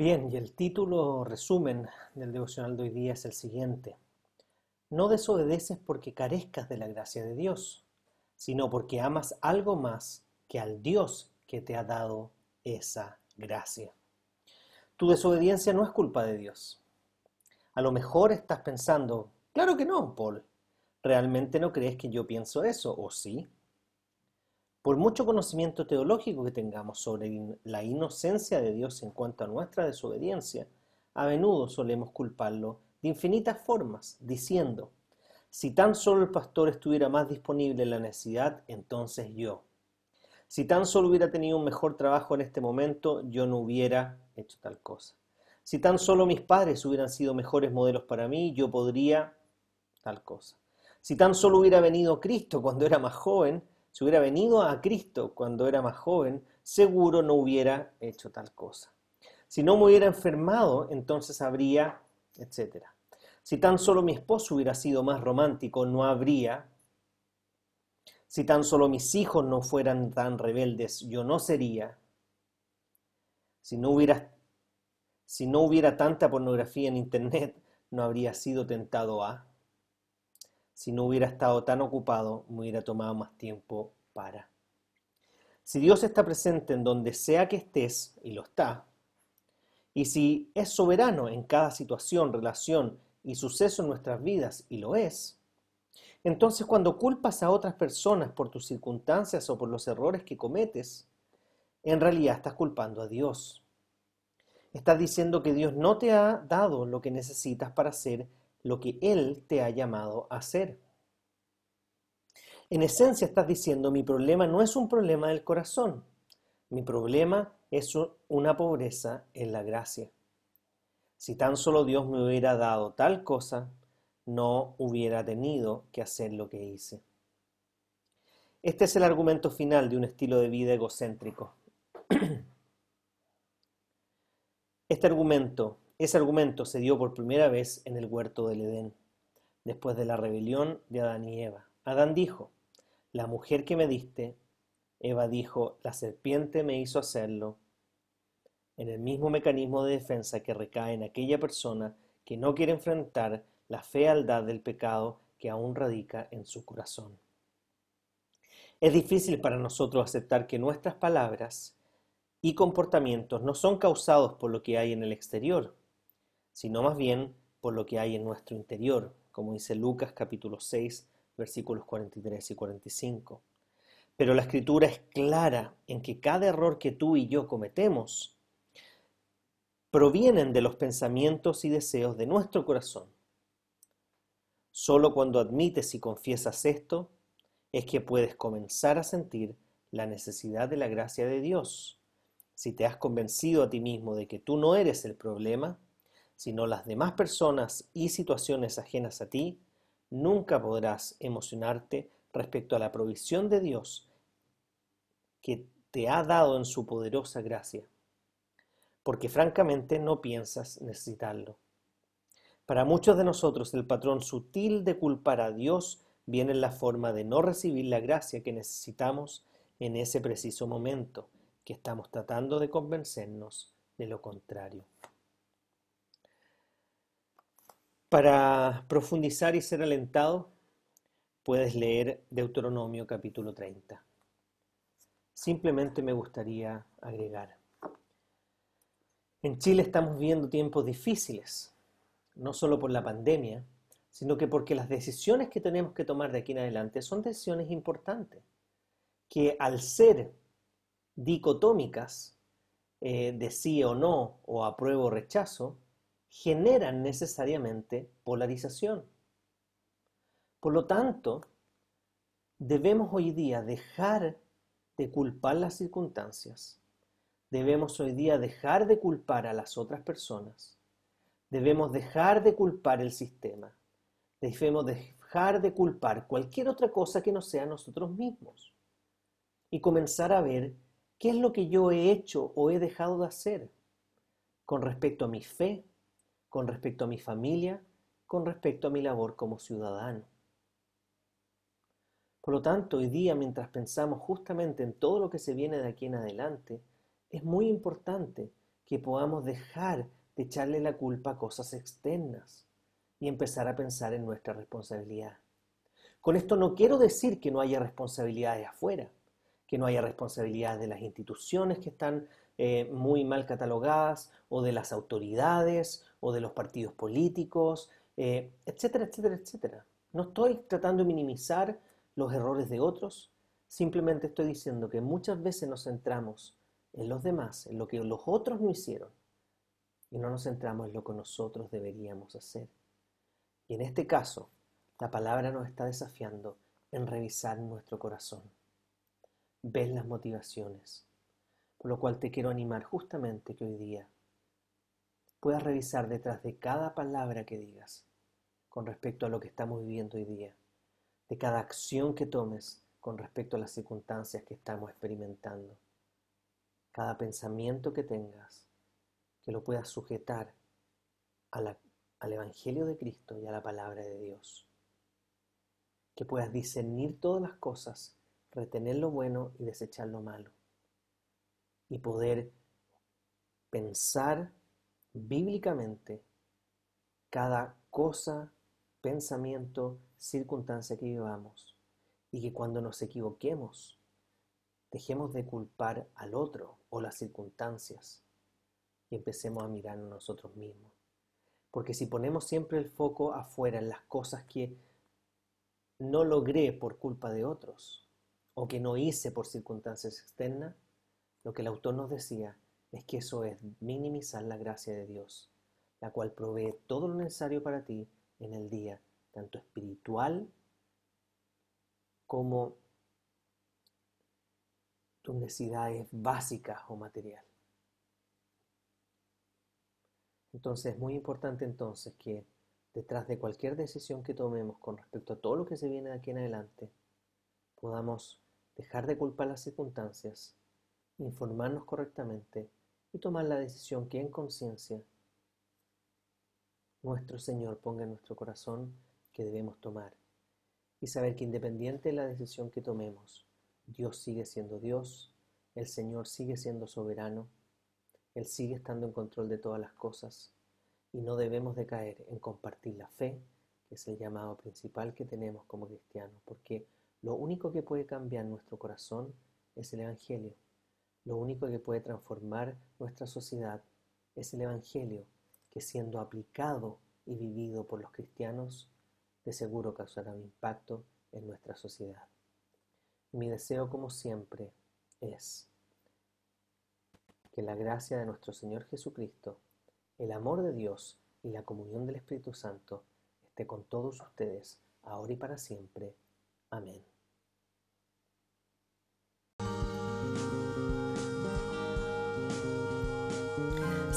Bien, y el título resumen del devocional de hoy día es el siguiente. No desobedeces porque carezcas de la gracia de Dios, sino porque amas algo más que al Dios que te ha dado esa gracia. Tu desobediencia no es culpa de Dios. A lo mejor estás pensando, claro que no, Paul. ¿Realmente no crees que yo pienso eso? ¿O sí? Por mucho conocimiento teológico que tengamos sobre la inocencia de Dios en cuanto a nuestra desobediencia, a menudo solemos culparlo de infinitas formas, diciendo, si tan solo el pastor estuviera más disponible en la necesidad, entonces yo. Si tan solo hubiera tenido un mejor trabajo en este momento, yo no hubiera hecho tal cosa. Si tan solo mis padres hubieran sido mejores modelos para mí, yo podría tal cosa. Si tan solo hubiera venido Cristo cuando era más joven, si hubiera venido a Cristo cuando era más joven, seguro no hubiera hecho tal cosa. Si no me hubiera enfermado, entonces habría, etc. Si tan solo mi esposo hubiera sido más romántico, no habría. Si tan solo mis hijos no fueran tan rebeldes, yo no sería. Si no hubiera, si no hubiera tanta pornografía en Internet, no habría sido tentado a si no hubiera estado tan ocupado, me hubiera tomado más tiempo para. Si Dios está presente en donde sea que estés, y lo está, y si es soberano en cada situación, relación y suceso en nuestras vidas, y lo es, entonces cuando culpas a otras personas por tus circunstancias o por los errores que cometes, en realidad estás culpando a Dios. Estás diciendo que Dios no te ha dado lo que necesitas para ser lo que Él te ha llamado a hacer. En esencia estás diciendo, mi problema no es un problema del corazón, mi problema es una pobreza en la gracia. Si tan solo Dios me hubiera dado tal cosa, no hubiera tenido que hacer lo que hice. Este es el argumento final de un estilo de vida egocéntrico. Este argumento ese argumento se dio por primera vez en el huerto del Edén, después de la rebelión de Adán y Eva. Adán dijo, la mujer que me diste, Eva dijo, la serpiente me hizo hacerlo, en el mismo mecanismo de defensa que recae en aquella persona que no quiere enfrentar la fealdad del pecado que aún radica en su corazón. Es difícil para nosotros aceptar que nuestras palabras y comportamientos no son causados por lo que hay en el exterior, sino más bien por lo que hay en nuestro interior, como dice Lucas capítulo 6, versículos 43 y 45. Pero la escritura es clara en que cada error que tú y yo cometemos provienen de los pensamientos y deseos de nuestro corazón. Solo cuando admites y confiesas esto es que puedes comenzar a sentir la necesidad de la gracia de Dios. Si te has convencido a ti mismo de que tú no eres el problema, sino las demás personas y situaciones ajenas a ti, nunca podrás emocionarte respecto a la provisión de Dios que te ha dado en su poderosa gracia, porque francamente no piensas necesitarlo. Para muchos de nosotros el patrón sutil de culpar a Dios viene en la forma de no recibir la gracia que necesitamos en ese preciso momento, que estamos tratando de convencernos de lo contrario. Para profundizar y ser alentado, puedes leer Deuteronomio capítulo 30. Simplemente me gustaría agregar. En Chile estamos viviendo tiempos difíciles, no solo por la pandemia, sino que porque las decisiones que tenemos que tomar de aquí en adelante son decisiones importantes, que al ser dicotómicas, eh, de sí o no, o apruebo o rechazo, generan necesariamente polarización. Por lo tanto, debemos hoy día dejar de culpar las circunstancias. Debemos hoy día dejar de culpar a las otras personas. Debemos dejar de culpar el sistema. Debemos dejar de culpar cualquier otra cosa que no sea nosotros mismos. Y comenzar a ver qué es lo que yo he hecho o he dejado de hacer con respecto a mi fe, con respecto a mi familia, con respecto a mi labor como ciudadano. Por lo tanto, hoy día, mientras pensamos justamente en todo lo que se viene de aquí en adelante, es muy importante que podamos dejar de echarle la culpa a cosas externas y empezar a pensar en nuestra responsabilidad. Con esto no quiero decir que no haya responsabilidades afuera, que no haya responsabilidades de las instituciones que están eh, muy mal catalogadas, o de las autoridades, o de los partidos políticos, eh, etcétera, etcétera, etcétera. No estoy tratando de minimizar los errores de otros, simplemente estoy diciendo que muchas veces nos centramos en los demás, en lo que los otros no hicieron, y no nos centramos en lo que nosotros deberíamos hacer. Y en este caso, la palabra nos está desafiando en revisar nuestro corazón, ver las motivaciones, por lo cual te quiero animar justamente que hoy día puedas revisar detrás de cada palabra que digas con respecto a lo que estamos viviendo hoy día de cada acción que tomes con respecto a las circunstancias que estamos experimentando. Cada pensamiento que tengas, que lo puedas sujetar al Evangelio de Cristo y a la palabra de Dios. Que puedas discernir todas las cosas, retener lo bueno y desechar lo malo. Y poder pensar bíblicamente cada cosa, pensamiento, circunstancia que vivamos y que cuando nos equivoquemos dejemos de culpar al otro o las circunstancias y empecemos a mirar a nosotros mismos. Porque si ponemos siempre el foco afuera en las cosas que no logré por culpa de otros o que no hice por circunstancias externas, lo que el autor nos decía es que eso es minimizar la gracia de Dios, la cual provee todo lo necesario para ti en el día tanto espiritual como tus necesidades básicas o material. Entonces es muy importante entonces que detrás de cualquier decisión que tomemos con respecto a todo lo que se viene de aquí en adelante, podamos dejar de culpar las circunstancias, informarnos correctamente y tomar la decisión que en conciencia nuestro Señor ponga en nuestro corazón que debemos tomar y saber que independiente de la decisión que tomemos, Dios sigue siendo Dios, el Señor sigue siendo soberano, Él sigue estando en control de todas las cosas y no debemos de caer en compartir la fe, que es el llamado principal que tenemos como cristianos, porque lo único que puede cambiar nuestro corazón es el Evangelio. Lo único que puede transformar nuestra sociedad es el Evangelio, que siendo aplicado y vivido por los cristianos, de seguro causará un impacto en nuestra sociedad. Mi deseo, como siempre, es que la gracia de nuestro Señor Jesucristo, el amor de Dios y la comunión del Espíritu Santo esté con todos ustedes, ahora y para siempre. Amén.